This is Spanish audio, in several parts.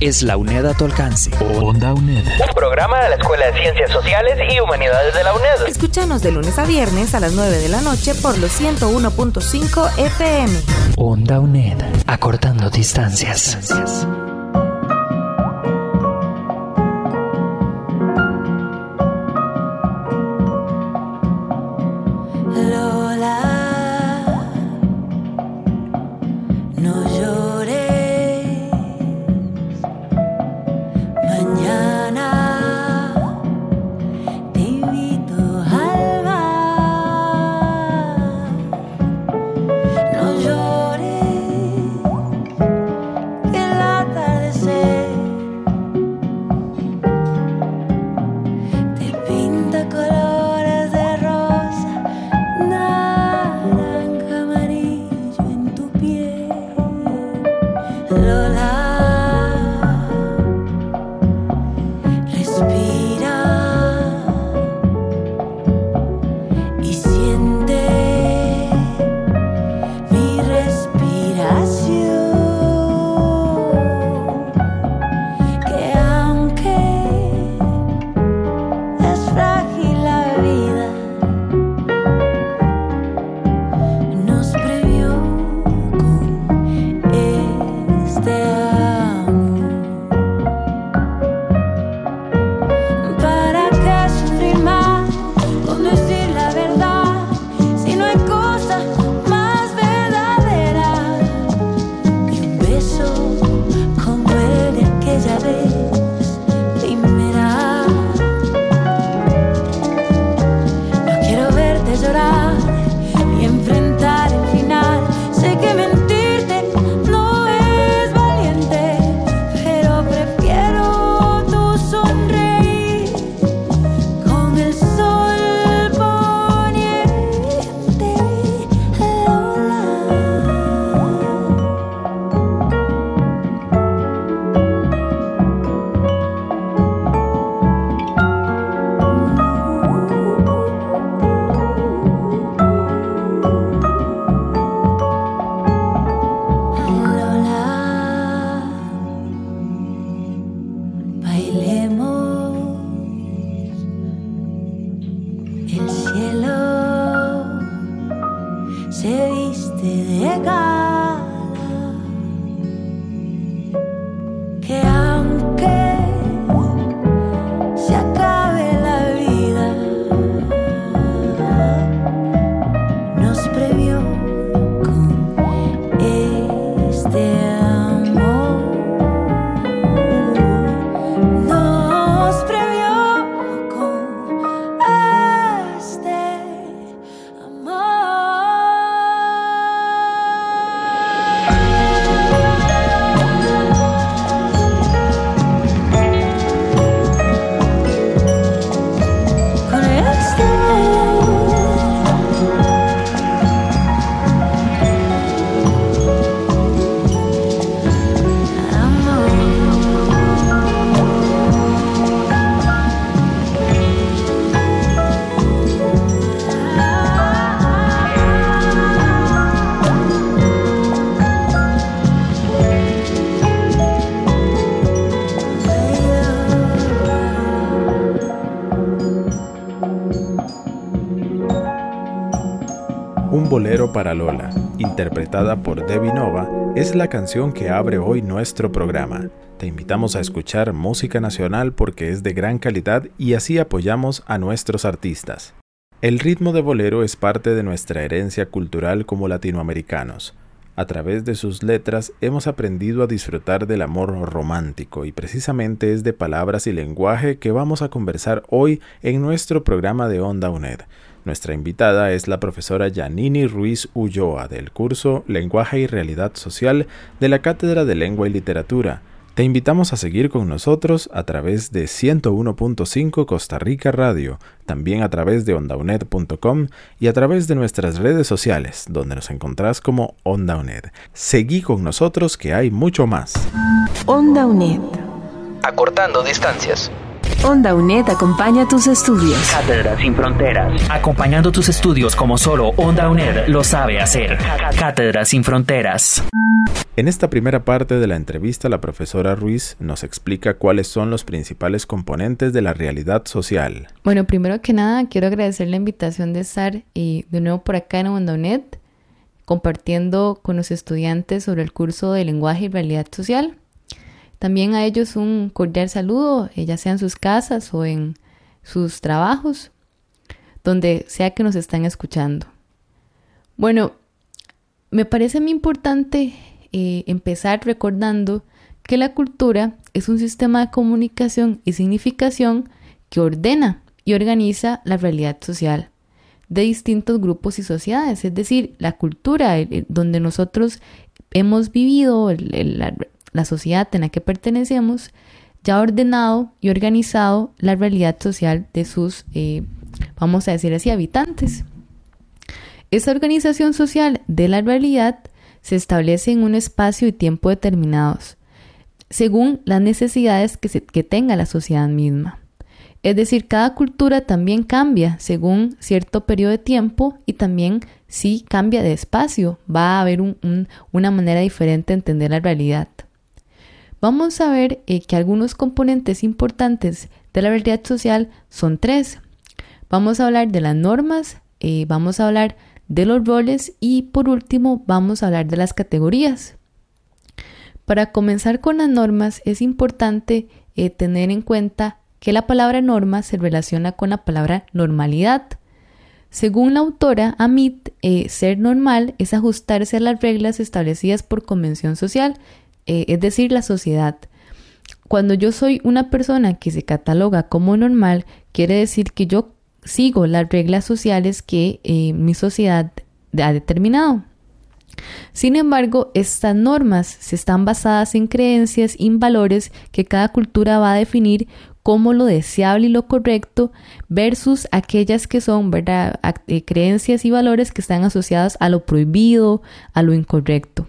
es la UNED a tu alcance. Onda UNED. Un programa de la Escuela de Ciencias Sociales y Humanidades de la UNED. Escúchanos de lunes a viernes a las 9 de la noche por los 101.5 FM. Onda UNED. Acortando distancias. Bolero para Lola, interpretada por Debbie Nova, es la canción que abre hoy nuestro programa. Te invitamos a escuchar música nacional porque es de gran calidad y así apoyamos a nuestros artistas. El ritmo de bolero es parte de nuestra herencia cultural como latinoamericanos. A través de sus letras hemos aprendido a disfrutar del amor romántico y precisamente es de palabras y lenguaje que vamos a conversar hoy en nuestro programa de Onda UNED. Nuestra invitada es la profesora Yanini Ruiz Ulloa del curso Lenguaje y Realidad Social de la Cátedra de Lengua y Literatura. Te invitamos a seguir con nosotros a través de 101.5 Costa Rica Radio, también a través de ondaunet.com y a través de nuestras redes sociales, donde nos encontrás como OndaUNED. Seguí con nosotros que hay mucho más. Onda UNED. Acortando distancias. Onda UNED acompaña tus estudios. Cátedra sin fronteras. Acompañando tus estudios como solo Onda UNED lo sabe hacer. Cátedra sin fronteras. En esta primera parte de la entrevista, la profesora Ruiz nos explica cuáles son los principales componentes de la realidad social. Bueno, primero que nada, quiero agradecer la invitación de estar y de nuevo por acá en OndaUNED, compartiendo con los estudiantes sobre el curso de lenguaje y realidad social. También a ellos un cordial saludo, eh, ya sea en sus casas o en sus trabajos, donde sea que nos están escuchando. Bueno, me parece muy importante eh, empezar recordando que la cultura es un sistema de comunicación y significación que ordena y organiza la realidad social de distintos grupos y sociedades. Es decir, la cultura donde nosotros hemos vivido, la, la sociedad en la que pertenecemos, ya ha ordenado y organizado la realidad social de sus, eh, vamos a decir así, habitantes. Esa organización social de la realidad se establece en un espacio y tiempo determinados, según las necesidades que, que tenga la sociedad misma. Es decir, cada cultura también cambia según cierto periodo de tiempo y también si cambia de espacio. Va a haber una manera diferente de entender la realidad. Vamos a ver eh, que algunos componentes importantes de la realidad social son tres. Vamos a hablar de las normas, eh, vamos a hablar de los roles y por último vamos a hablar de las categorías. Para comenzar con las normas es importante eh, tener en cuenta que la palabra norma se relaciona con la palabra normalidad. Según la autora Amit, ser normal es ajustarse a las reglas establecidas por convención social, eh, es decir, la sociedad. Cuando yo soy una persona que se cataloga como normal, quiere decir que yo sigo las reglas sociales que eh, mi sociedad ha determinado. Sin embargo, estas normas se están basadas en creencias y valores que cada cultura va a definir como lo deseable y lo correcto versus aquellas que son. Eh, creencias y valores que están asociados a lo prohibido, a lo incorrecto.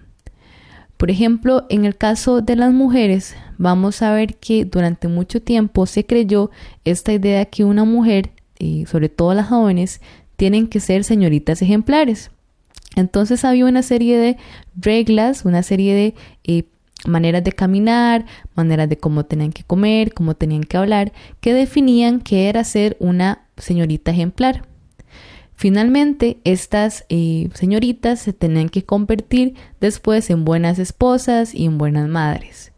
Por ejemplo, en el caso de las mujeres, vamos a ver que durante mucho tiempo se creyó esta idea que una mujer y sobre todo las jóvenes, tienen que ser señoritas ejemplares. Entonces había una serie de reglas, una serie de eh, maneras de caminar, maneras de cómo tenían que comer, cómo tenían que hablar, que definían qué era ser una señorita ejemplar. Finalmente, estas eh, señoritas se tenían que convertir después en buenas esposas y en buenas madres.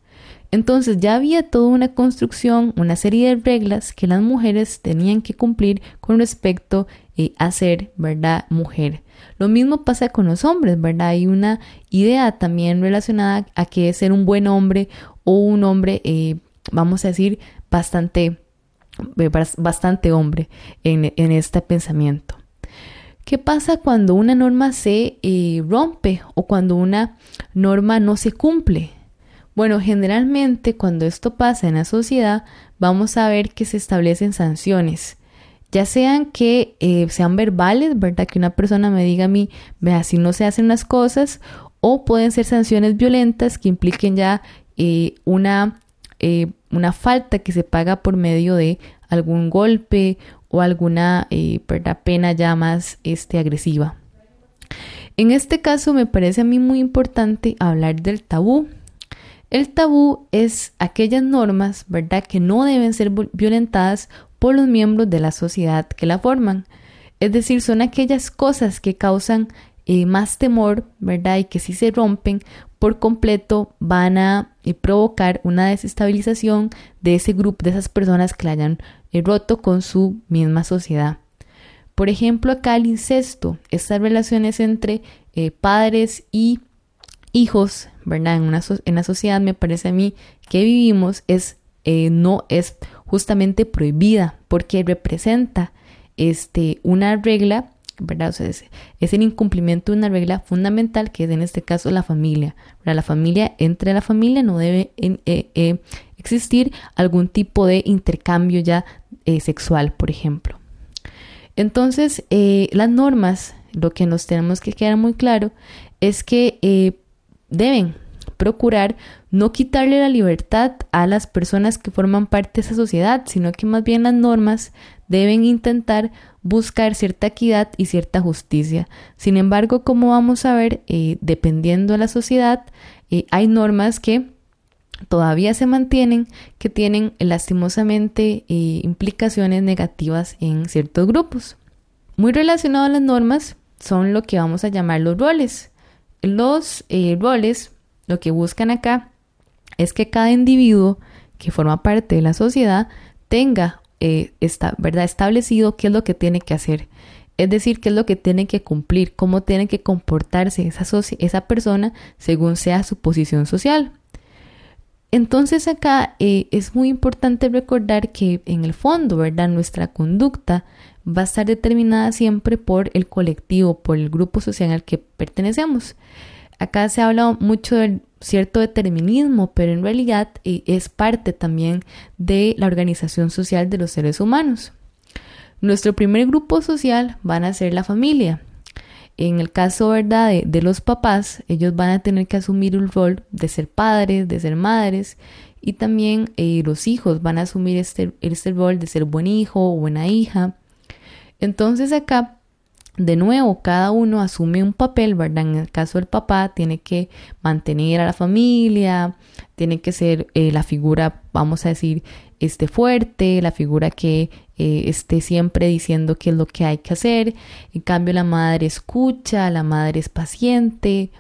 Entonces ya había toda una construcción, una serie de reglas que las mujeres tenían que cumplir con respecto eh, a ser, ¿verdad?, mujer. Lo mismo pasa con los hombres, ¿verdad? Hay una idea también relacionada a que es ser un buen hombre o un hombre, eh, vamos a decir, bastante, bastante hombre en, este pensamiento. ¿Qué pasa cuando una norma se rompe o cuando una norma no se cumple? Bueno, generalmente cuando esto pasa en la sociedad, vamos a ver que se establecen sanciones, ya sean que eh, sean verbales, ¿verdad? Que una persona me diga a mí, vea, así no se hacen las cosas, o pueden ser sanciones violentas que impliquen ya eh, una, eh, una falta que se paga por medio de algún golpe o alguna pena ya más este, agresiva. En este caso me parece a mí muy importante hablar del tabú, el tabú es aquellas normas, ¿verdad?, que no deben ser violentadas por los miembros de la sociedad que la forman. Es decir, son aquellas cosas que causan eh, más temor, ¿verdad? Y que si se rompen por completo van a eh, provocar una desestabilización de ese grupo, de esas personas que la hayan eh, roto con su misma sociedad. Por ejemplo, acá el incesto, estas relaciones entre padres y hijos, ¿verdad? En, una en la sociedad me parece a mí que vivimos es, eh, no es justamente prohibida porque representa este, una regla ¿verdad? O sea, es, el incumplimiento de una regla fundamental que es en este caso la familia. La familia, entre la familia no debe eh, eh, existir algún tipo de intercambio ya eh, sexual, por ejemplo. Entonces, las normas, lo que nos tenemos que quedar muy claro es que deben procurar no quitarle la libertad a las personas que forman parte de esa sociedad, sino que más bien las normas deben intentar buscar cierta equidad y cierta justicia. Sin embargo, como vamos a ver, eh, dependiendo de la sociedad, eh, hay normas que todavía se mantienen que tienen lastimosamente eh, implicaciones negativas en ciertos grupos. Muy relacionado a las normas son lo que vamos a llamar los roles. Los roles lo que buscan acá es que cada individuo que forma parte de la sociedad tenga eh, ¿verdad? establecido qué es lo que tiene que hacer. Es decir, qué es lo que tiene que cumplir, cómo tiene que comportarse esa persona según sea su posición social. Entonces acá eh, es muy importante recordar que en el fondo, ¿verdad? Nuestra conducta va a estar determinada siempre por el colectivo, por el grupo social al que pertenecemos. Acá se ha hablado mucho del cierto determinismo, pero en realidad eh, es parte también de la organización social de los seres humanos. Nuestro primer grupo social van a ser la familia. En el caso ¿verdad? De, los papás, ellos van a tener que asumir el rol de ser padres, de ser madres, y también eh, los hijos van a asumir este, este rol de ser buen hijo o buena hija. Entonces acá de nuevo, cada uno asume un papel, ¿verdad? En el caso del papá, tiene que mantener a la familia, tiene que ser eh, la figura, vamos a decir, este fuerte, la figura que eh, esté siempre diciendo qué es lo que hay que hacer. En cambio, la madre escucha, la madre es paciente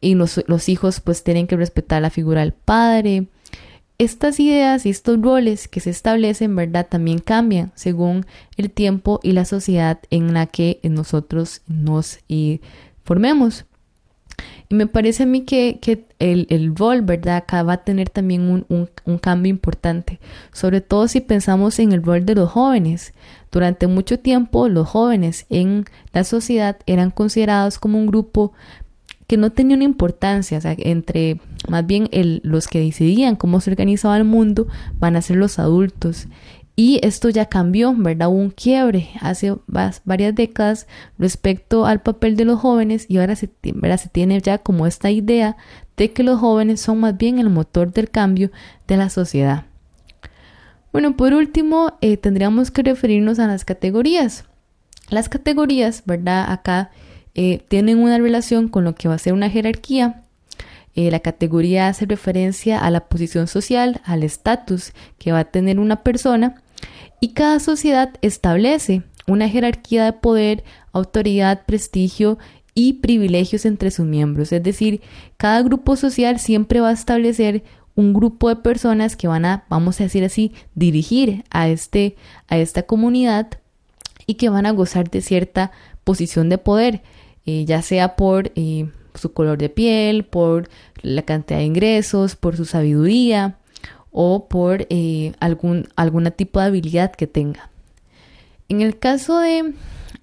y los, los hijos pues tienen que respetar la figura del padre. Estas ideas y estos roles que se establecen, ¿verdad? También cambian según el tiempo y la sociedad en la que nosotros nos formemos. Y me parece a mí que, el, rol, ¿verdad? Acá va a tener también un, cambio importante, sobre todo si pensamos en el rol de los jóvenes. Durante mucho tiempo los jóvenes en la sociedad eran considerados como un grupo que no tenía una importancia, o sea, entre más bien el, los que decidían cómo se organizaba el mundo van a ser los adultos. Y esto ya cambió, ¿verdad? Hubo un quiebre hace varias décadas respecto al papel de los jóvenes y ahora se, se tiene ya como esta idea de que los jóvenes son más bien el motor del cambio de la sociedad. Bueno, por último, eh, tendríamos que referirnos a las categorías. Las categorías, ¿verdad? Acá eh, tienen una relación con lo que va a ser una jerarquía. Eh, la categoría hace referencia a la posición social, al estatus que va a tener una persona y cada sociedad establece una jerarquía de poder, autoridad, prestigio y privilegios entre sus miembros. Es decir, cada grupo social siempre va a establecer un grupo de personas que van a, vamos a decir así, dirigir a, este, a esta comunidad y que van a gozar de cierta posición de poder. Eh, ya sea por eh, su color de piel, por la cantidad de ingresos, por su sabiduría o por eh, algún alguna tipo de habilidad que tenga. En el caso de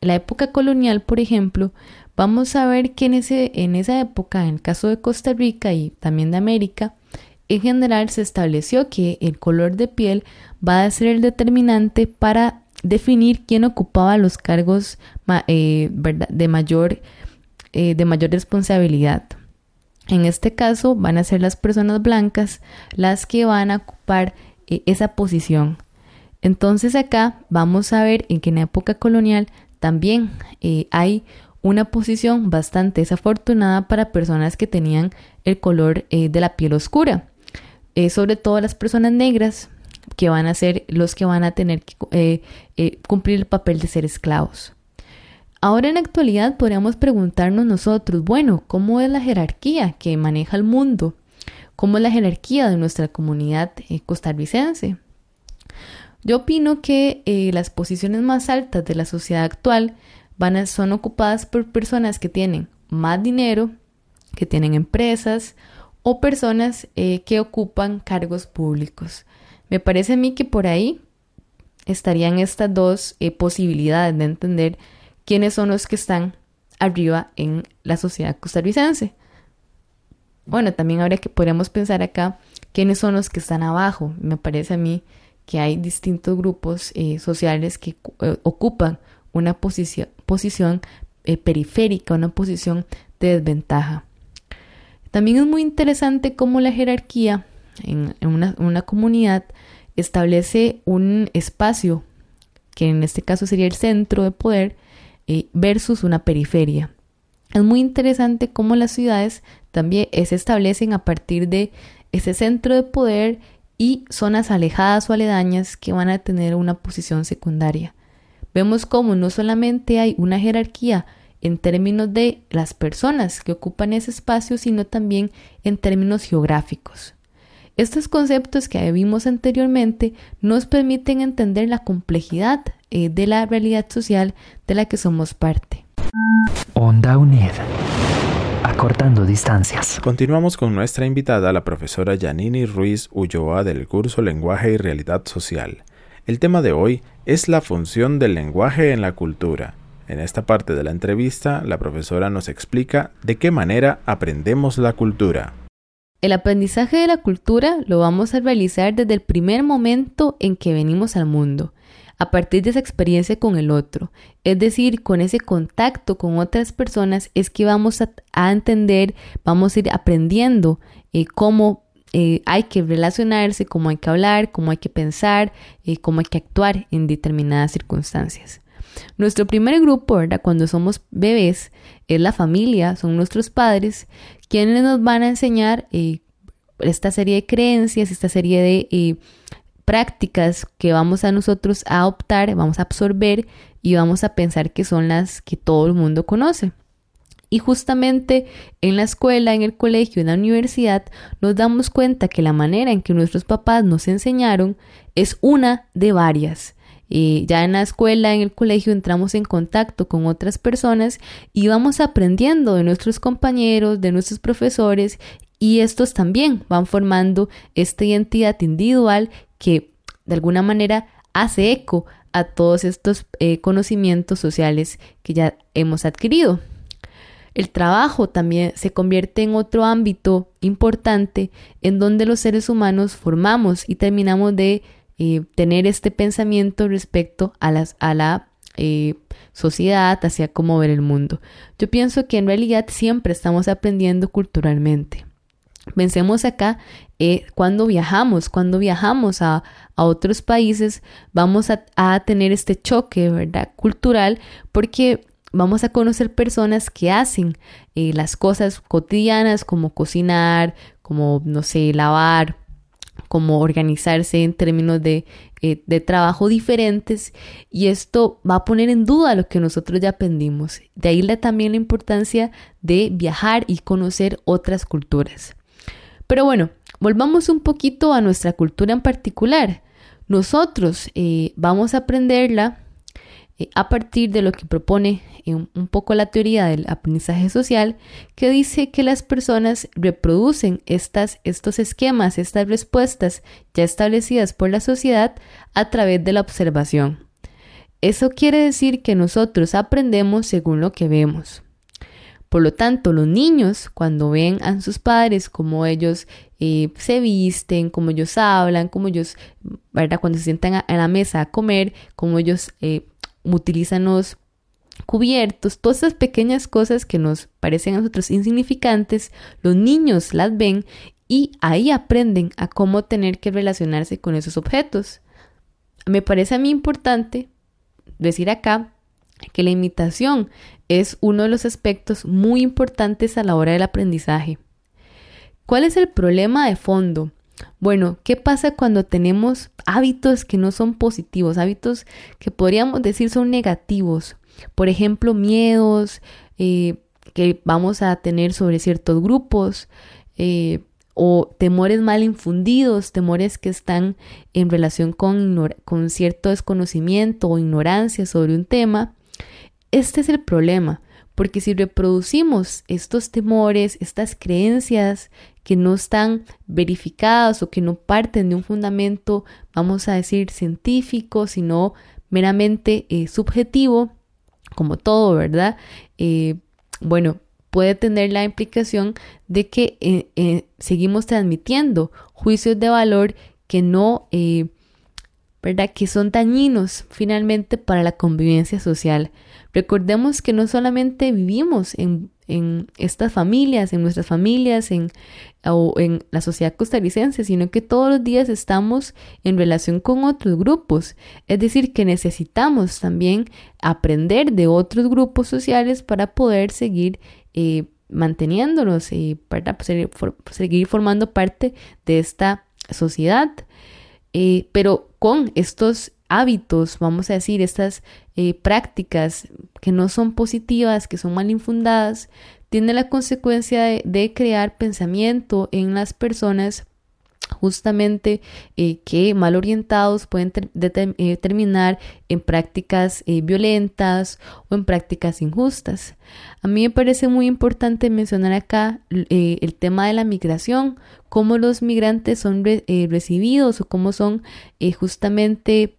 la época colonial, por ejemplo, vamos a ver que en, ese, en esa época, en el caso de Costa Rica y también de América, en general se estableció que el color de piel va a ser el determinante para definir quién ocupaba los cargos eh, de, mayor, eh, de mayor responsabilidad. En este caso van a ser las personas blancas las que van a ocupar eh, esa posición. Entonces acá vamos a ver en que en la época colonial también hay una posición bastante desafortunada para personas que tenían el color de la piel oscura. sobre todo las personas negras que van a ser los que van a tener que eh, eh, cumplir el papel de ser esclavos. Ahora en actualidad podríamos preguntarnos nosotros, bueno, ¿cómo es la jerarquía que maneja el mundo? ¿Cómo es la jerarquía de nuestra comunidad eh, costarricense? Yo opino que las posiciones más altas de la sociedad actual van son ocupadas por personas que tienen más dinero, que tienen empresas o personas que ocupan cargos públicos. Me parece a mí que por ahí estarían estas dos eh, posibilidades de entender quiénes son los que están arriba en la sociedad costarricense. Bueno, también habría que podríamos pensar acá quiénes son los que están abajo. Me parece a mí que hay distintos grupos eh, sociales que eh, ocupan una posición, eh, periférica, una posición de desventaja. También es muy interesante cómo la jerarquía en, una, comunidad establece un espacio, que en este caso sería el centro de poder, versus una periferia. Es muy interesante cómo las ciudades también se establecen a partir de ese centro de poder y zonas alejadas o aledañas que van a tener una posición secundaria. Vemos cómo no solamente hay una jerarquía en términos de las personas que ocupan ese espacio, sino también en términos geográficos. Estos conceptos que vimos anteriormente nos permiten entender la complejidad eh, de la realidad social de la que somos parte. Onda UNED acortando distancias. Continuamos con nuestra invitada, la profesora Yanini Ruiz Ulloa del curso Lenguaje y Realidad Social. El tema de hoy es la función del lenguaje en la cultura. En esta parte de la entrevista, la profesora nos explica de qué manera aprendemos la cultura. El aprendizaje de la cultura lo vamos a realizar desde el primer momento en que venimos al mundo a partir de esa experiencia con el otro. Es decir, con ese contacto con otras personas es que vamos a, entender, vamos a ir aprendiendo eh, cómo eh, hay que relacionarse, cómo hay que hablar, cómo hay que pensar, eh, cómo hay que actuar en determinadas circunstancias. Nuestro primer grupo, ¿verdad? Cuando somos bebés, es la familia, son nuestros padres, quienes nos van a enseñar esta serie de creencias, esta serie de prácticas que vamos a nosotros a optar, vamos a absorber y vamos a pensar que son las que todo el mundo conoce. Y justamente en la escuela, en el colegio, en la universidad, nos damos cuenta que la manera en que nuestros papás nos enseñaron es una de varias. Ya en la escuela, en el colegio, entramos en contacto con otras personas y vamos aprendiendo de nuestros compañeros, de nuestros profesores, y estos también van formando esta identidad individual que de alguna manera hace eco a todos estos eh, conocimientos sociales que ya hemos adquirido. El trabajo también se convierte en otro ámbito importante en donde los seres humanos formamos y terminamos de eh, tener este pensamiento respecto a, a la eh, sociedad, hacia cómo ver el mundo. Yo pienso que en realidad siempre estamos aprendiendo culturalmente. Pensemos acá eh, cuando viajamos, cuando viajamos a, otros países, vamos a, tener este choque, ¿verdad? Cultural, porque vamos a conocer personas que hacen eh, las cosas cotidianas como cocinar, como, no sé, lavar, como organizarse en términos de, eh, de, trabajo diferentes y esto va a poner en duda lo que nosotros ya aprendimos. De ahí también la importancia de viajar y conocer otras culturas. Pero bueno, volvamos un poquito a nuestra cultura en particular. Nosotros eh, vamos a aprenderla eh, a partir de lo que propone eh, un, poco la teoría del aprendizaje social, que dice que las personas reproducen estas, estos esquemas, estas respuestas ya establecidas por la sociedad a través de la observación. Eso quiere decir que nosotros aprendemos según lo que vemos. Por lo tanto, los niños, cuando ven a sus padres, como ellos eh, se visten, como ellos hablan, como ellos, ¿verdad? Cuando se sientan a, la mesa a comer, como ellos utilizan los cubiertos, todas esas pequeñas cosas que nos parecen a nosotros insignificantes, los niños las ven y ahí aprenden a cómo tener que relacionarse con esos objetos. Me parece a mí importante decir acá que la imitación es uno de los aspectos muy importantes a la hora del aprendizaje. ¿Cuál es el problema de fondo? Bueno, ¿qué pasa cuando tenemos hábitos que no son positivos, hábitos que podríamos decir son negativos? Por ejemplo, miedos eh, que vamos a tener sobre ciertos grupos eh, o temores mal infundidos, temores que están en relación con, con cierto desconocimiento o ignorancia sobre un tema. Este es el problema, porque si reproducimos estos temores, estas creencias que no están verificadas o que no parten de un fundamento, vamos a decir, científico, sino meramente eh, subjetivo, como todo, ¿verdad? Eh, bueno, puede tener la implicación de que eh, seguimos transmitiendo juicios de valor que no, ¿verdad? Que son dañinos finalmente para la convivencia social. Recordemos que no solamente vivimos en, estas familias, en nuestras familias, en, o en la sociedad costarricense, sino que todos los días estamos en relación con otros grupos. Es decir, que necesitamos también aprender de otros grupos sociales para poder seguir eh, manteniéndonos y para seguir formando parte de esta sociedad. Eh, pero con estos hábitos, vamos a decir, estas eh, prácticas que no son positivas, que son mal infundadas, tiene la consecuencia de, crear pensamiento en las personas justamente eh, que mal orientados pueden eh, terminar en prácticas violentas o en prácticas injustas. A mí me parece muy importante mencionar acá el tema de la migración, cómo los migrantes son recibidos o cómo son justamente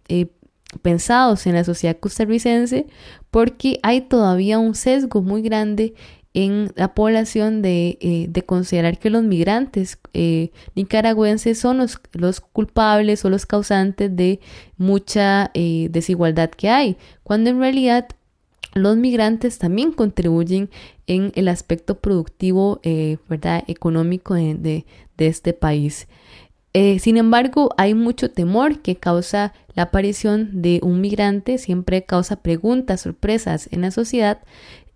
pensados en la sociedad costarricense porque hay todavía un sesgo muy grande en la población de, eh, considerar que los migrantes eh, nicaragüenses son los, culpables o los causantes de mucha eh, desigualdad que hay, cuando en realidad los migrantes también contribuyen en el aspecto productivo, ¿verdad? económico de, de este país. Sin embargo, hay mucho temor que causa la aparición de un migrante, siempre causa preguntas, sorpresas en la sociedad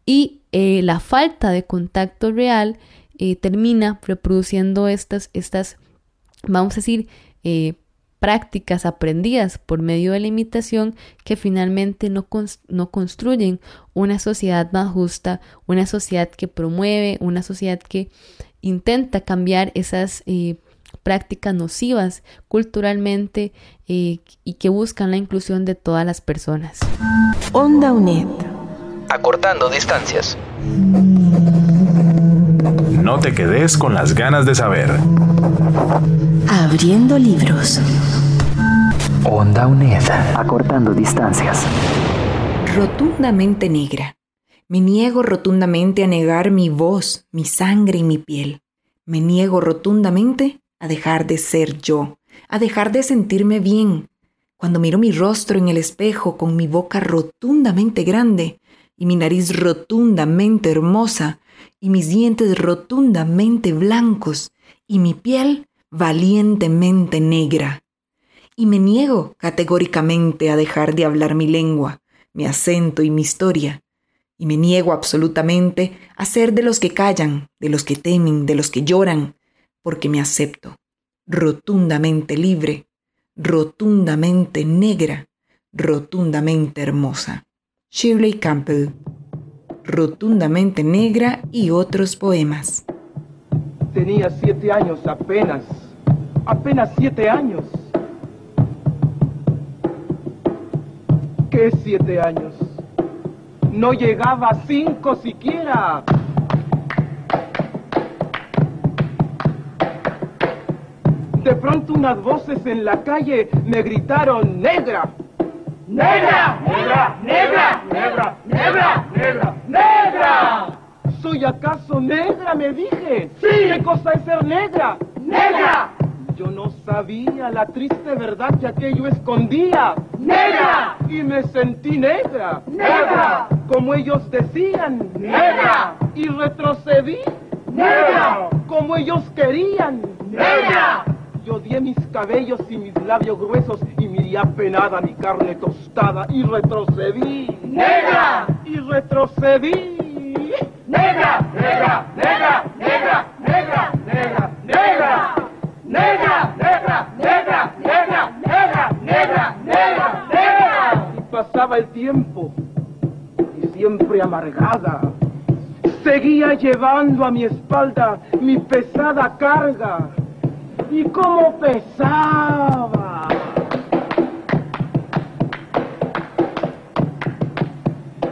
y eh, la falta de contacto real eh, termina reproduciendo estas, estas, vamos a decir, prácticas aprendidas por medio de la imitación que finalmente no, no, construyen una sociedad más justa, una sociedad que promueve, una sociedad que intenta cambiar esas prácticas nocivas culturalmente eh, y que buscan la inclusión de todas las personas. Onda UNED. Acortando distancias. No te quedes con las ganas de saber. Abriendo libros. Onda UNED. Acortando distancias. Rotundamente negra. Me niego rotundamente a negar mi voz, mi sangre y mi piel. Me niego rotundamente a dejar de ser yo, a dejar de sentirme bien. Cuando miro mi rostro en el espejo con mi boca rotundamente grande y mi nariz rotundamente hermosa y mis dientes rotundamente blancos y mi piel valientemente negra. Y me niego categóricamente a dejar de hablar mi lengua, mi acento y mi historia. Y me niego absolutamente a ser de los que callan, de los que temen, de los que lloran, porque me acepto, rotundamente libre, rotundamente negra, rotundamente hermosa. Shirley Campbell, rotundamente negra y otros poemas. Tenía siete años apenas, apenas siete años. ¿Qué siete años? No llegaba a cinco siquiera. De pronto unas voces en la calle me gritaron negra. ¡Negra! ¡Negra! ¡Negra! ¡Negra! ¡Negra! ¡Negra! ¡Negra! ¿Soy acaso negra? Me dije. Sí. ¿Qué cosa es ser negra? ¡Negra! Yo no sabía la triste verdad que aquello escondía. ¡Negra! Y me sentí negra. ¡Negra! Como ellos decían. ¡Negra! Y retrocedí. ¡Negra! Como ellos querían. ¡Negra! Yo di mis cabellos y mis labios gruesos mi apenada, mi carne tostada, y retrocedí. ¡Negra! Y retrocedí. ¡Negra, negra, negra, negra, negra, negra, negra! ¡Negra, negra, negra, negra, negra, negra, negra, negra! Y pasaba el tiempo, y siempre amargada, seguía llevando a mi espalda mi pesada carga. ¿Y cómo pesaba?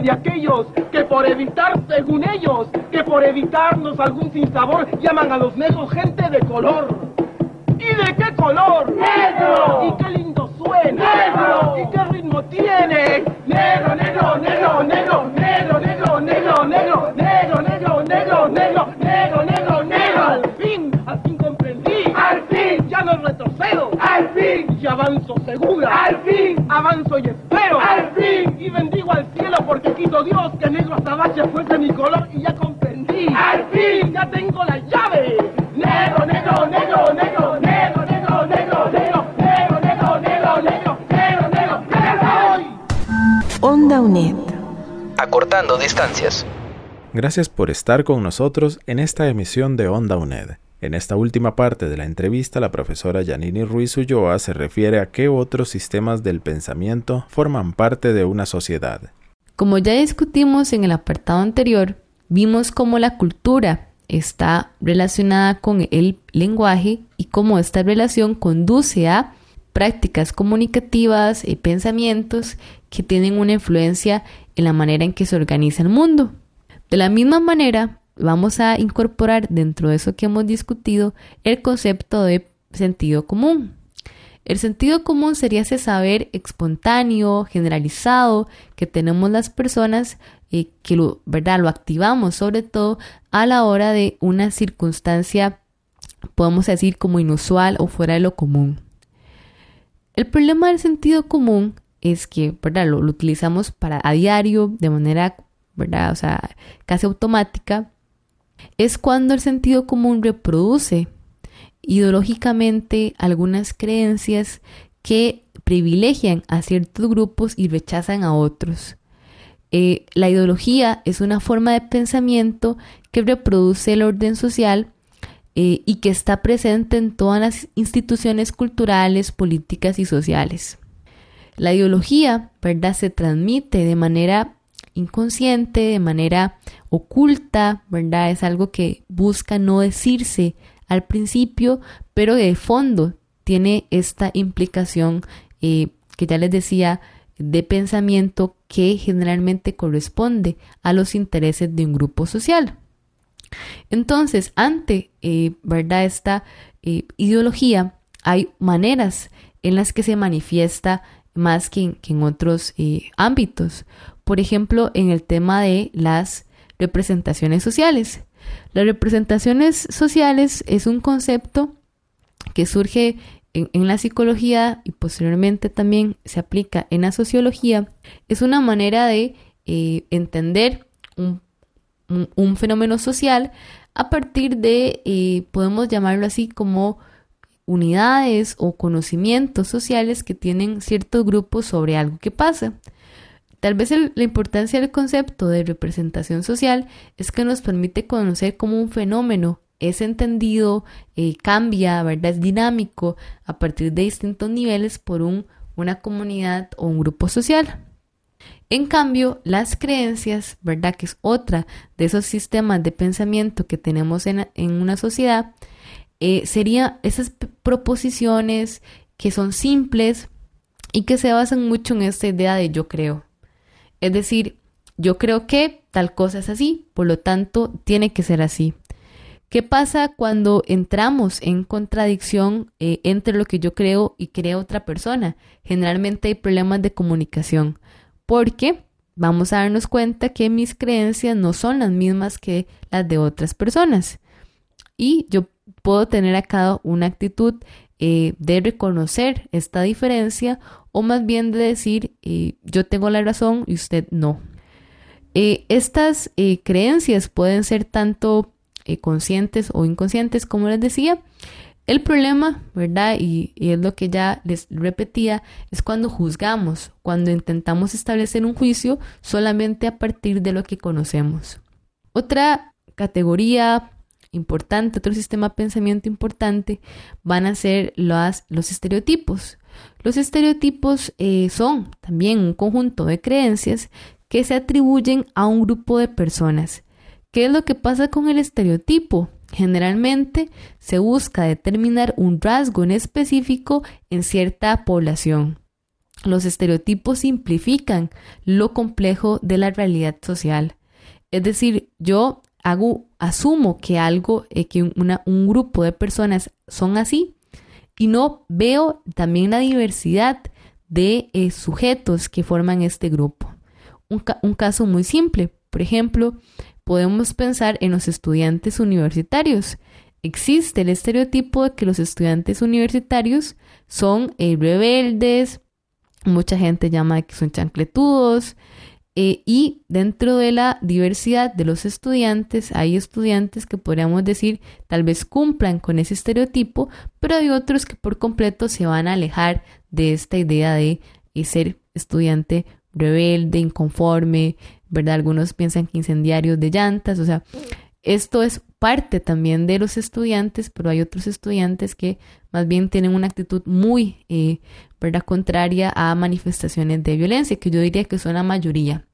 de aquellos que por evitar, según ellos, que por evitarnos algún sinsabor llaman a los negros gente de color. Onda UNED. Acortando distancias. Gracias por estar con nosotros en esta emisión de Onda UNED. En esta última parte de la entrevista, la profesora Yanini Ruiz Ulloa se refiere a qué otros sistemas del pensamiento forman parte de una sociedad. Como ya discutimos en el apartado anterior, vimos cómo la cultura está relacionada con el lenguaje y cómo esta relación conduce a prácticas comunicativas y pensamientos que tienen una influencia en la manera en que se organiza el mundo. De la misma manera, vamos a incorporar dentro de eso que hemos discutido el concepto de sentido común. El sentido común sería ese saber espontáneo, generalizado que tenemos las personas y que lo, ¿verdad? lo activamos sobre todo a la hora de una circunstancia, podemos decir, como inusual o fuera de lo común. El problema del sentido común es que ¿verdad? Lo, lo utilizamos para a diario de manera ¿verdad? O sea, casi automática, es cuando el sentido común reproduce ideológicamente algunas creencias que privilegian a ciertos grupos y rechazan a otros. Eh, la ideología es una forma de pensamiento que reproduce el orden social eh, y que está presente en todas las instituciones culturales, políticas y sociales. La ideología, ¿verdad?, se transmite de manera inconsciente, de manera oculta, ¿verdad? Es algo que busca no decirse al principio, pero de fondo tiene esta implicación eh, que ya les decía de pensamiento que generalmente corresponde a los intereses de un grupo social. Entonces, ante eh, ¿verdad? esta eh, ideología, hay maneras en las que se manifiesta más que en, que en otros ámbitos. Por ejemplo, en el tema de las representaciones sociales. Las representaciones sociales es un concepto que surge en, la psicología y posteriormente también se aplica en la sociología. Es una manera de eh, entender un, fenómeno social a partir de, eh, podemos llamarlo así como unidades o conocimientos sociales que tienen ciertos grupos sobre algo que pasa. Tal vez la importancia del concepto de representación social es que nos permite conocer cómo un fenómeno es entendido, eh, cambia, ¿verdad? Es dinámico a partir de distintos niveles por un, una comunidad o un grupo social. En cambio, las creencias, ¿verdad? Que es otra de esos sistemas de pensamiento que tenemos en, una sociedad, eh, serían esas proposiciones que son simples y que se basan mucho en esta idea de yo creo. Es decir, yo creo que tal cosa es así, por lo tanto, tiene que ser así. ¿Qué pasa cuando entramos en contradicción eh, entre lo que yo creo y cree otra persona? Generalmente hay problemas de comunicación, porque vamos a darnos cuenta que mis creencias no son las mismas que las de otras personas. Y yo puedo tener acá una actitud eh, de reconocer esta diferencia o más bien de decir eh, yo tengo la razón y usted no. Eh, estas creencias pueden ser tanto conscientes o inconscientes, como les decía, El problema, ¿verdad? Y, y, es lo que ya les repetía, es cuando juzgamos, cuando intentamos establecer un juicio solamente a partir de lo que conocemos. Otra categoría importante, otro sistema de pensamiento importante, van a ser los, estereotipos. Los estereotipos eh, son también un conjunto de creencias que se atribuyen a un grupo de personas. ¿Qué es lo que pasa con el estereotipo? Generalmente se busca determinar un rasgo en específico en cierta población. Los estereotipos simplifican lo complejo de la realidad social. Es decir, yo asumo que algo, eh, que un grupo de personas son así y no veo también la diversidad de eh, sujetos que forman este grupo. un caso muy simple, por ejemplo, podemos pensar en los estudiantes universitarios. Existe el estereotipo de que los estudiantes universitarios son eh, rebeldes, mucha gente llama que son chancletudos, eh, y dentro de la diversidad de los estudiantes, hay estudiantes que podríamos decir tal vez cumplan con ese estereotipo, pero hay otros que por completo se van a alejar de esta idea de eh, ser estudiante rebelde, inconforme, ¿verdad? Algunos piensan que incendiarios de llantas, o sea, esto es parte también de los estudiantes, pero hay otros estudiantes que más bien tienen una actitud muy, eh, contraria a manifestaciones de violencia, que yo diría que son la mayoría.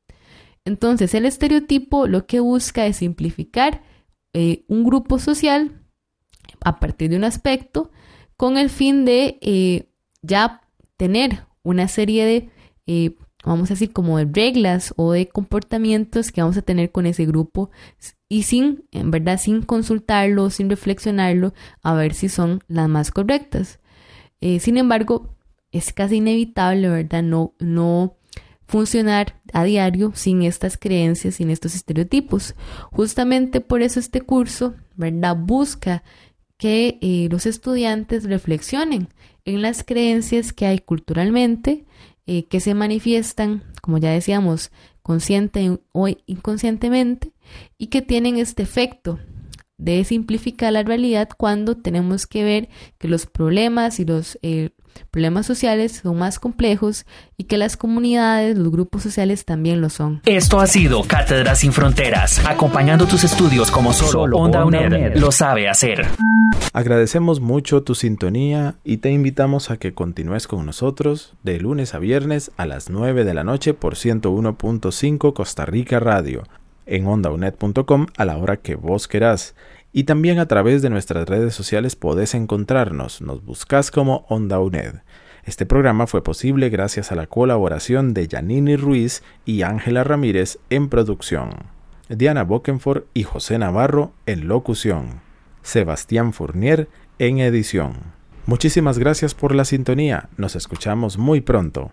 Entonces, el estereotipo lo que busca es simplificar eh, un grupo social a partir de un aspecto con el fin de eh, ya tener una serie de vamos a decir, como de reglas o de comportamientos que vamos a tener con ese grupo y sin, verdad, sin consultarlo, sin reflexionarlo, a ver si son las más correctas. Eh, sin embargo, es casi inevitable, ¿verdad? No, no funcionar a diario sin estas creencias, sin estos estereotipos. Justamente por eso este curso, ¿verdad? Busca que eh, los estudiantes reflexionen en las creencias que hay culturalmente, eh, que se manifiestan, como ya decíamos, consciente o inconscientemente, y que tienen este efecto de simplificar la realidad cuando tenemos que ver que los problemas y los eh, problemas sociales son más complejos y que las comunidades, los grupos sociales también lo son. Esto ha sido Cátedra sin Fronteras, acompañando tus estudios como solo, Onda UNED lo sabe hacer. Agradecemos mucho tu sintonía y te invitamos a que continúes con nosotros de lunes a viernes a las 9 de la noche por 101.5 Costa Rica Radio en ondaunet.com a la hora que vos querás. Y también a través de nuestras redes sociales podés encontrarnos. Nos buscas como Onda UNED. Este programa fue posible gracias a la colaboración de Yanini Ruiz y Ángela Ramírez en producción, Diana Bokenford y José Navarro en locución, Sebastián Fournier en edición. Muchísimas gracias por la sintonía. Nos escuchamos muy pronto.